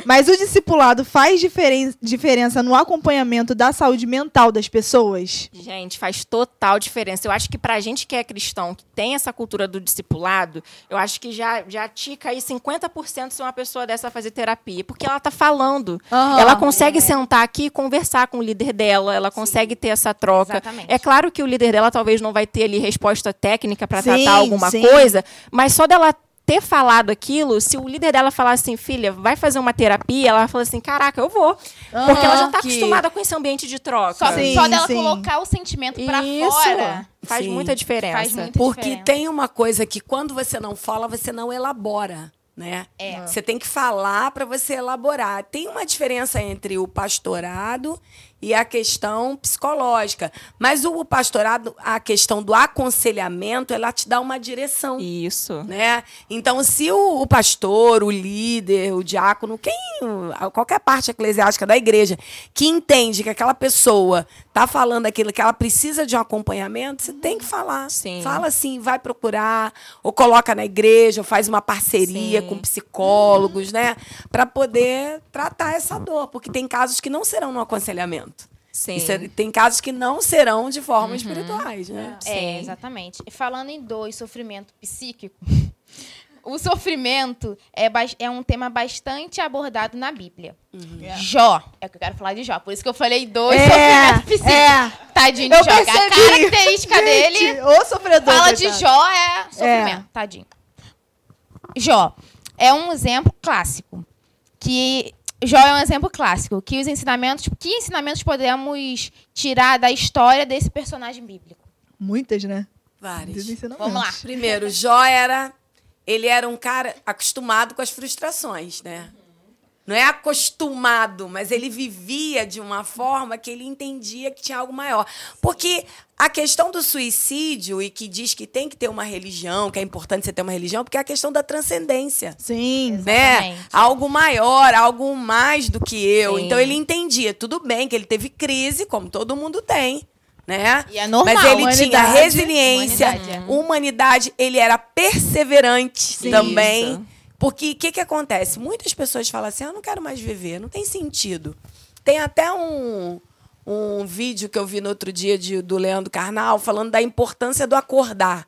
Mas o discipulado faz diferen- diferença no acompanhamento da saúde mental das pessoas? Gente, faz total diferença. Eu acho que pra gente que é cristão, que tem essa cultura do discipulado, eu acho que já, já tica aí 50% se uma pessoa dessa fazer terapia. Porque ela tá falando. Aham. Ela consegue sentar aqui e conversar com o líder dela, ela consegue ter essa troca. Exatamente. É claro que o líder dela talvez não vai ter ali resposta técnica para Sim, tratar alguma sim. coisa, mas só dela ter falado aquilo, se o líder dela falar assim, filha, vai fazer uma terapia, ela fala assim, caraca, eu vou. Porque ela já tá Que- acostumada com esse ambiente de troca. Só, Sim, só dela sim. colocar o sentimento pra Isso. fora. Faz Sim. muita diferença. Faz muita Porque diferença. tem uma coisa que quando você não fala, você não elabora, né? É. Você tem que falar para você elaborar. Tem uma diferença entre o pastorado e a questão psicológica. Mas o pastorado, a questão do aconselhamento, ela te dá uma direção. Isso. Né? Então, se o, o pastor, o líder, o diácono, quem, qualquer parte eclesiástica da igreja, que entende que aquela pessoa está falando aquilo que ela precisa de um acompanhamento, você tem que falar. Sim. Fala assim, vai procurar, ou coloca na igreja, ou faz uma parceria Sim. com psicólogos, né? Para poder tratar essa dor, porque tem casos que não serão no aconselhamento. Sim. Ser- tem casos que não serão de forma espirituais, né? É, Sim. exatamente. E Falando em dor e sofrimento psíquico, o sofrimento é, bas- é um tema bastante abordado na Bíblia. Jó, é o que eu quero falar de Jó, por isso que eu falei dor e É, sofrimento psíquico. é. Tadinho de Eu Jó. A percebi. característica Gente, dele Ô sofredor. fala de. Jó é sofrimento, tadinho. Jó é um exemplo clássico. Que Jó é um exemplo clássico. Que os ensinamentos. Que ensinamentos podemos tirar da história desse personagem bíblico? Muitas, né? Ensinamentos. Vamos lá. Primeiro, Jó era. Ele era um cara acostumado com as frustrações, né? Não é acostumado, mas ele vivia de uma forma que ele entendia que tinha algo maior. Porque a questão do suicídio, e que diz que tem que ter uma religião, que é importante você ter uma religião, porque é a questão da transcendência Sim. né? Exatamente. Algo maior, algo mais do que eu. Sim. Então ele entendia, tudo bem que ele teve crise, como todo mundo tem, né? E é normal, Mas ele tinha resiliência, Humanidade, é. humanidade, ele era perseverante Sim. também. Isso. Porque o que, que acontece? Muitas pessoas falam assim: eu não quero mais viver, não tem sentido. Tem até um, um vídeo que eu vi no outro dia de- do Leandro Carnal falando da importância do acordar.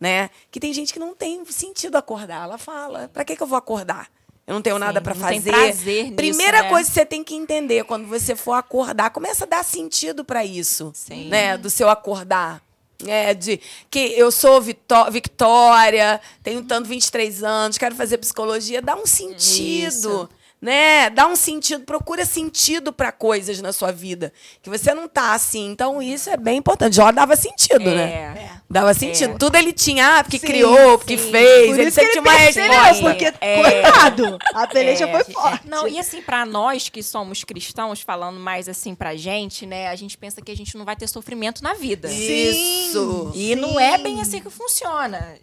Né? Que tem gente que não tem sentido acordar. Ela fala: pra que, que eu vou acordar? Eu não tenho nada Sim, para não tem fazer. prazer nisso, Primeira né? coisa que você tem que entender quando você for acordar, começa a dar sentido para isso, Sim. né? Do seu acordar. É, de que eu sou Vitó- Victória, tenho tanto 23 anos, quero fazer psicologia, dá um sentido, Isso. Né? Dá um sentido, procura sentido para coisas na sua vida, que você não tá assim. Então isso é bem importante. Jó dava sentido, É. né? Dava sentido. É. Tudo ele tinha, ah, porque Sim, criou, porque sim. fez, Por ele sempre tinha uma resposta. porque, É. coitado, a peleja É, foi forte. Não, e assim, pra nós que somos cristãos, falando mais assim pra gente, né? A gente pensa que a gente não vai ter sofrimento na vida. Isso. E não é bem assim que funciona.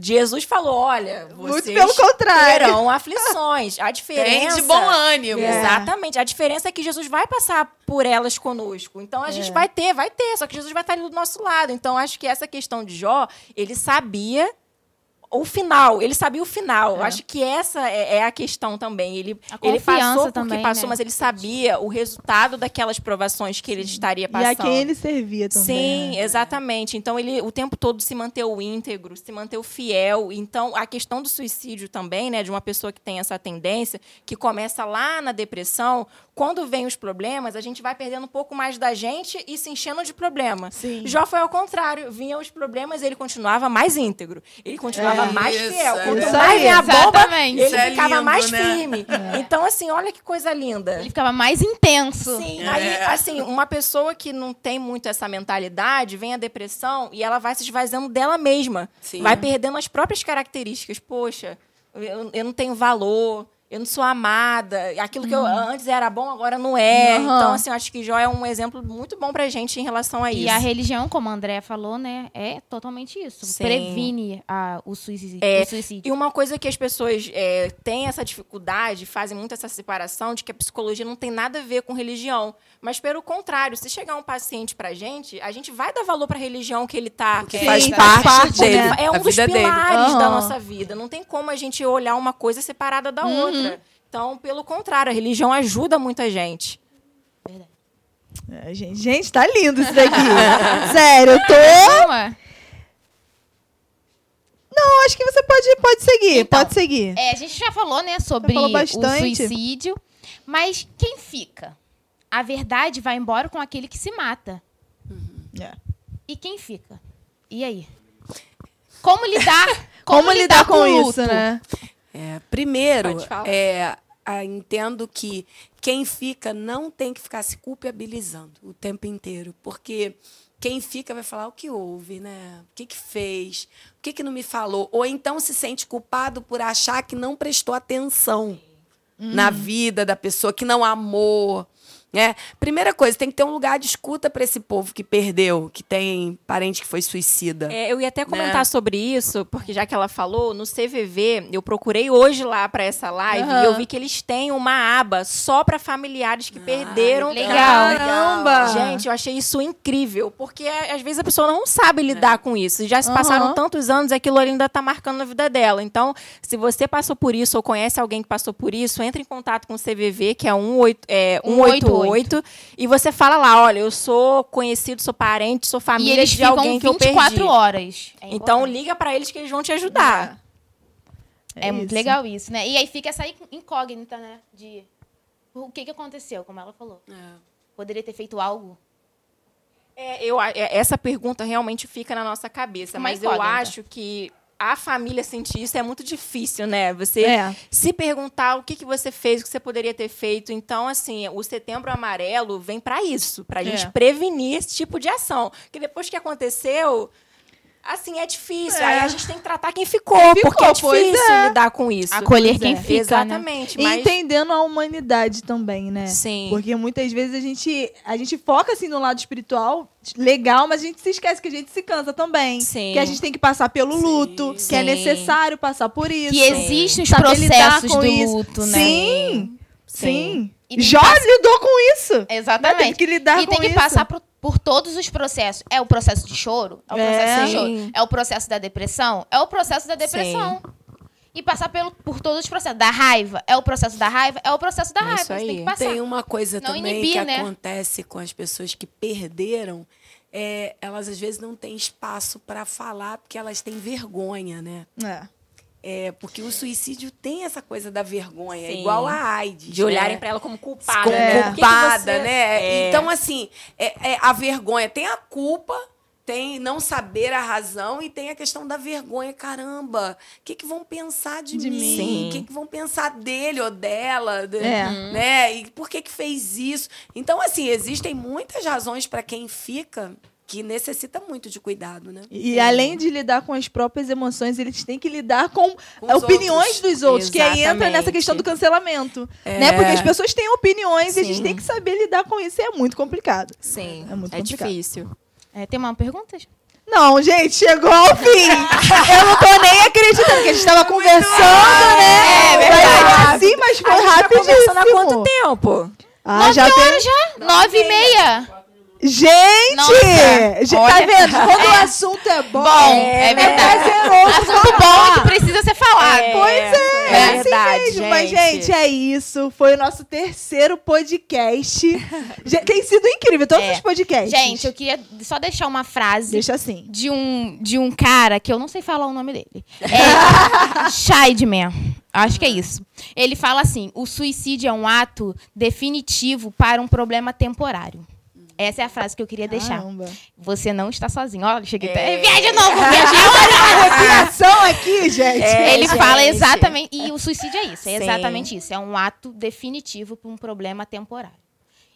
Jesus falou: olha, Muito vocês pelo contrário. terão aflições. A diferença. Tem de bom ânimo. É. Exatamente. A diferença é que Jesus vai passar por elas conosco. Então a gente vai ter, vai ter. Só que Jesus vai estar ali do nosso lado. Então acho que essa questão de Jó, ele sabia o final. Ele sabia o final. Acho que essa é, é a questão também. Ele, ele passou também, passou, né? mas ele sabia o resultado daquelas provações que ele estaria E passando. a quem ele servia também. Sim, né? exatamente. Então ele o tempo todo se manteve íntegro, se manteve fiel. Então a questão do suicídio também, né, de uma pessoa que tem essa tendência, que começa lá na depressão, quando vem os problemas, a gente vai perdendo um pouco mais da gente e se enchendo de problema. Sim. Jó foi ao contrário, vinham os problemas, ele continuava mais íntegro, ele continuava É. mais Isso, fiel. é Quanto isso mais vinha a bomba, exatamente. ele Isso é ficava lindo, mais né? firme. Então assim, olha que coisa linda. Ele ficava mais intenso. Sim, É. aí, assim, uma pessoa que não tem muito essa mentalidade, vem a depressão e ela vai se esvaziando dela mesma. Sim. Vai perdendo as próprias características. Poxa, eu, eu não tenho valor, eu não sou amada, aquilo que eu antes era bom, agora não é. Uhum. Então, assim, eu acho que Jó é um exemplo muito bom pra gente em relação a isso. E a religião, como a André falou, né, é totalmente isso. Sim. Previne a, o, suicídio, É, o suicídio. E uma coisa que as pessoas é, têm essa dificuldade, fazem muito essa separação de que a psicologia não tem nada a ver com religião. Mas, pelo contrário, se chegar um paciente pra gente, a gente vai dar valor pra religião que ele tá. Que é, faz Sim, parte, parte, dele? É um dos dele. pilares da nossa vida. Não tem como a gente olhar uma coisa separada da Uhum. Outra. Então, pelo contrário, a religião ajuda muita gente. É, gente, gente, tá lindo isso daqui. Sério, eu tô. Não, é? Não, acho que você pode, pode seguir. Então, pode seguir. É, a gente já falou, né, sobre falou o bastante. suicídio. Mas quem fica? A verdade vai embora com aquele que se mata. É. E quem fica? E aí? Como lidar? Como, lidar, com, o isso, luto? né? É, primeiro, é, entendo que quem fica não tem que ficar se culpabilizando o tempo inteiro, porque quem fica vai falar o que houve, né? O que, que fez? O que, que não me falou? Ou então se sente culpado por achar que não prestou atenção na vida da pessoa, que não amou. Né? Primeira coisa, tem que ter um lugar de escuta para esse povo que perdeu, que tem parente que foi suicida. É, eu ia até comentar Né? sobre isso, porque já que ela falou, no CVV, eu procurei hoje lá para essa live Aham. e eu vi que eles têm uma aba só para familiares que perderam. legal. Caramba! Gente, eu achei isso incrível, porque é, às vezes a pessoa não sabe lidar com isso. Já se passaram tantos anos, aquilo ali ainda tá marcando na vida dela. Então, se você passou por isso ou conhece alguém que passou por isso, entre em contato com o CVV, que é, 18, é 188, e você fala lá, olha, eu sou conhecido, sou parente, sou E família eles de alguém que eu 24 perdi. horas. É Então liga pra eles que eles vão te ajudar. É, muito isso. legal isso, né? E aí fica essa incógnita, né? De o que, que aconteceu, como ela falou. Poderia ter feito algo. É, eu, é, essa pergunta realmente fica na nossa cabeça, Uma mas eu incógnita. acho que a família sentir isso é muito difícil, né? Você É. se perguntar o que, que você fez, o que você poderia ter feito. Então, assim, o setembro amarelo vem pra isso, pra gente É. prevenir esse tipo de ação. Que depois que aconteceu, assim, é difícil. É. Aí a gente tem que tratar quem ficou, Quem ficou, porque é difícil é. lidar com isso. Acolher quem é. fica, né? Exatamente, E mas... entendendo a humanidade também, né? Sim. Porque muitas vezes a gente, a gente foca assim no lado espiritual, legal, mas a gente se esquece que a gente se cansa também. Sim. Que a gente tem que passar pelo Sim. luto, que é Sim. necessário passar por isso. Que existem os processos do isso. luto, né? Sim. Sim. Sim. E tem que Jó lidou com isso. Né? Teve Exatamente. que lidar e com tem que isso. passar por, por todos os processos. É o processo de choro? É o É. processo de Sim. choro. É o processo da depressão? É o processo da depressão. E passar pelo, por todos os processos. Da raiva? É o processo da raiva? É o processo da É raiva. isso Você tem aí. que passar. Tem uma coisa Não também inibir, que né? acontece com as pessoas que perderam. é, elas às vezes não têm espaço para falar porque elas têm vergonha, né? É. É, porque o suicídio tem essa coisa da vergonha, é Sim. igual a AIDS. De olharem né? pra ela como culpada. como né? Que que culpada, você- né? É. Então, assim, é, é a vergonha. Tem a culpa, tem não saber a razão e tem a questão da vergonha. Caramba, o que, que vão pensar de, De mim? O que, que vão pensar dele ou dela? de- É. Né? E por que, que fez isso? Então, assim, existem muitas razões para quem fica que necessita muito de cuidado, né? E além de lidar com as próprias emoções, eles têm que lidar com, Com opiniões outros. dos outros, que aí entra Exatamente. nessa questão do cancelamento. É. Né? Porque as pessoas têm opiniões e a gente Sim. tem que saber lidar com isso. E é muito complicado. Sim, É muito é complicado. difícil. É, tem uma pergunta? Não, gente, chegou ao fim. Eu não tô nem acreditando que a gente tava conversando, né? É verdade. Sim, mas foi A gente tá conversando há quanto tempo? Ah, Nove já horas tem... já? Nove e meia? Gente! Nossa, tá vendo? Quando o assunto é bom, Bom, é verdade. prazeroso Assunto bom falar. que precisa ser falado. Pois é, é assim verdade, mesmo. Mas, gente, é isso. Foi o nosso terceiro podcast. Tem sido incrível, todos É. os podcasts. Gente, eu queria só deixar uma frase Deixa assim. de um, de um cara que eu não sei falar o nome dele. É Scheidman. Acho que é isso. Ele fala assim: o suicídio é um ato definitivo para um problema temporário. Essa é a frase que eu queria deixar. Caramba. Você não está sozinho. Olha, cheguei. É. Viaja de novo, viajei. Arrepiação aqui, gente. É. Ele gente. fala exatamente. E o suicídio é isso. É Sim. exatamente isso. É um ato definitivo para um problema temporário.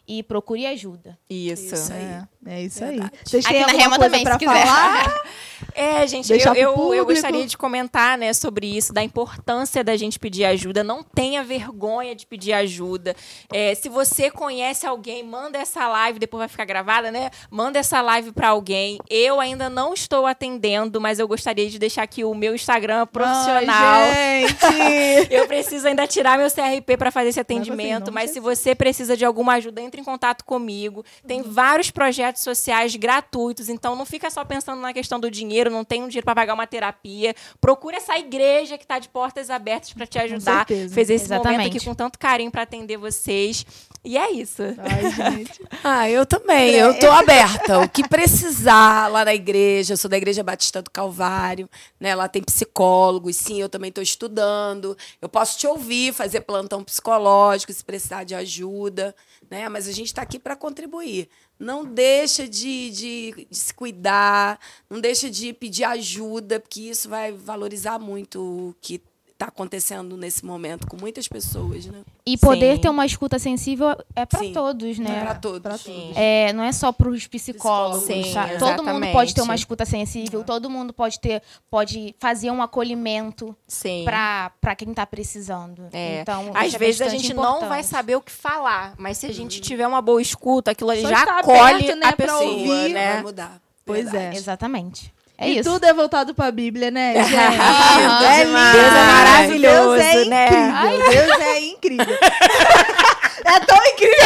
E procure ajuda. Isso. Isso aí. É, é isso aí. Verdade. Vocês Aqui têm alguma coisa também, pra se quiser. falar? É, gente, eu, eu, eu gostaria de comentar, né, sobre isso, da importância da gente pedir ajuda. Não tenha vergonha de pedir ajuda. É, se você conhece alguém, manda essa live, depois vai ficar gravada, né? Manda essa live pra alguém. Eu ainda não estou atendendo, mas eu gostaria de deixar aqui o meu Instagram profissional. Ai, gente. Eu preciso ainda tirar meu CRP para fazer esse assim, atendimento, mas sei se você precisa de alguma ajuda, entre em contato comigo. Tem vários projetos sociais gratuitos, então não fica só pensando na questão do dinheiro, não tem um dinheiro para pagar uma terapia. Procura essa igreja que está de portas abertas para te ajudar. Fez esse momento Exatamente. aqui com tanto carinho para atender vocês. E é isso. Ai, gente. Ah, eu também. Eu tô aberta. O que precisar lá na igreja, eu sou da Igreja Batista do Calvário, né? Lá tem psicólogos, sim, eu também estou estudando. Eu posso te ouvir, fazer plantão psicológico se precisar de ajuda, né? Mas a gente está aqui para contribuir. Não deixa de, de, de se cuidar, não deixa de pedir ajuda, porque isso vai valorizar muito o que está acontecendo nesse momento com muitas pessoas, né? E poder Sim. ter uma escuta sensível é Sim. todos, É né? para todos. Pra Sim. É, não é só para os psicólogos, Sim, tá? Todo mundo pode ter uma escuta sensível, todo mundo pode ter, pode fazer um acolhimento Sim. para para quem tá precisando. É. Então, Às é vezes a bastante gente não vai importante. saber o que falar, mas se a gente tiver uma boa escuta, aquilo ali Só já acolhe aberto, né, a pra pessoa, ouvir. né? Vai mudar. Pois Verdade. é. Exatamente. É e isso. tudo é voltado pra Bíblia, né, gente? Aham. é lindo. Deus é maravilhoso, Deus é né? incrível. Deus é incrível. é tão incrível.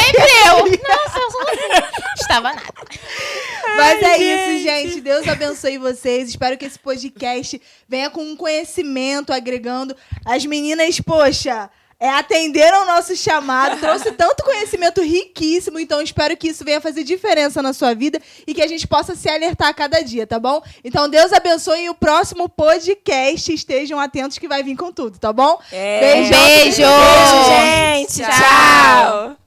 eu. Nossa, eu sou assim. Estava nada. Mas é isso, gente. Deus abençoe vocês. Espero que esse podcast venha com um conhecimento, agregando. As meninas, poxa, é, atenderam o nosso chamado, trouxe tanto conhecimento riquíssimo. Então, espero que isso venha fazer diferença na sua vida e que a gente possa se alertar a cada dia, tá bom? Então, Deus abençoe e o próximo podcast estejam atentos que vai vir com tudo, tá bom? É. Beijão. Beijo. Beijo, gente. Tchau. Tchau.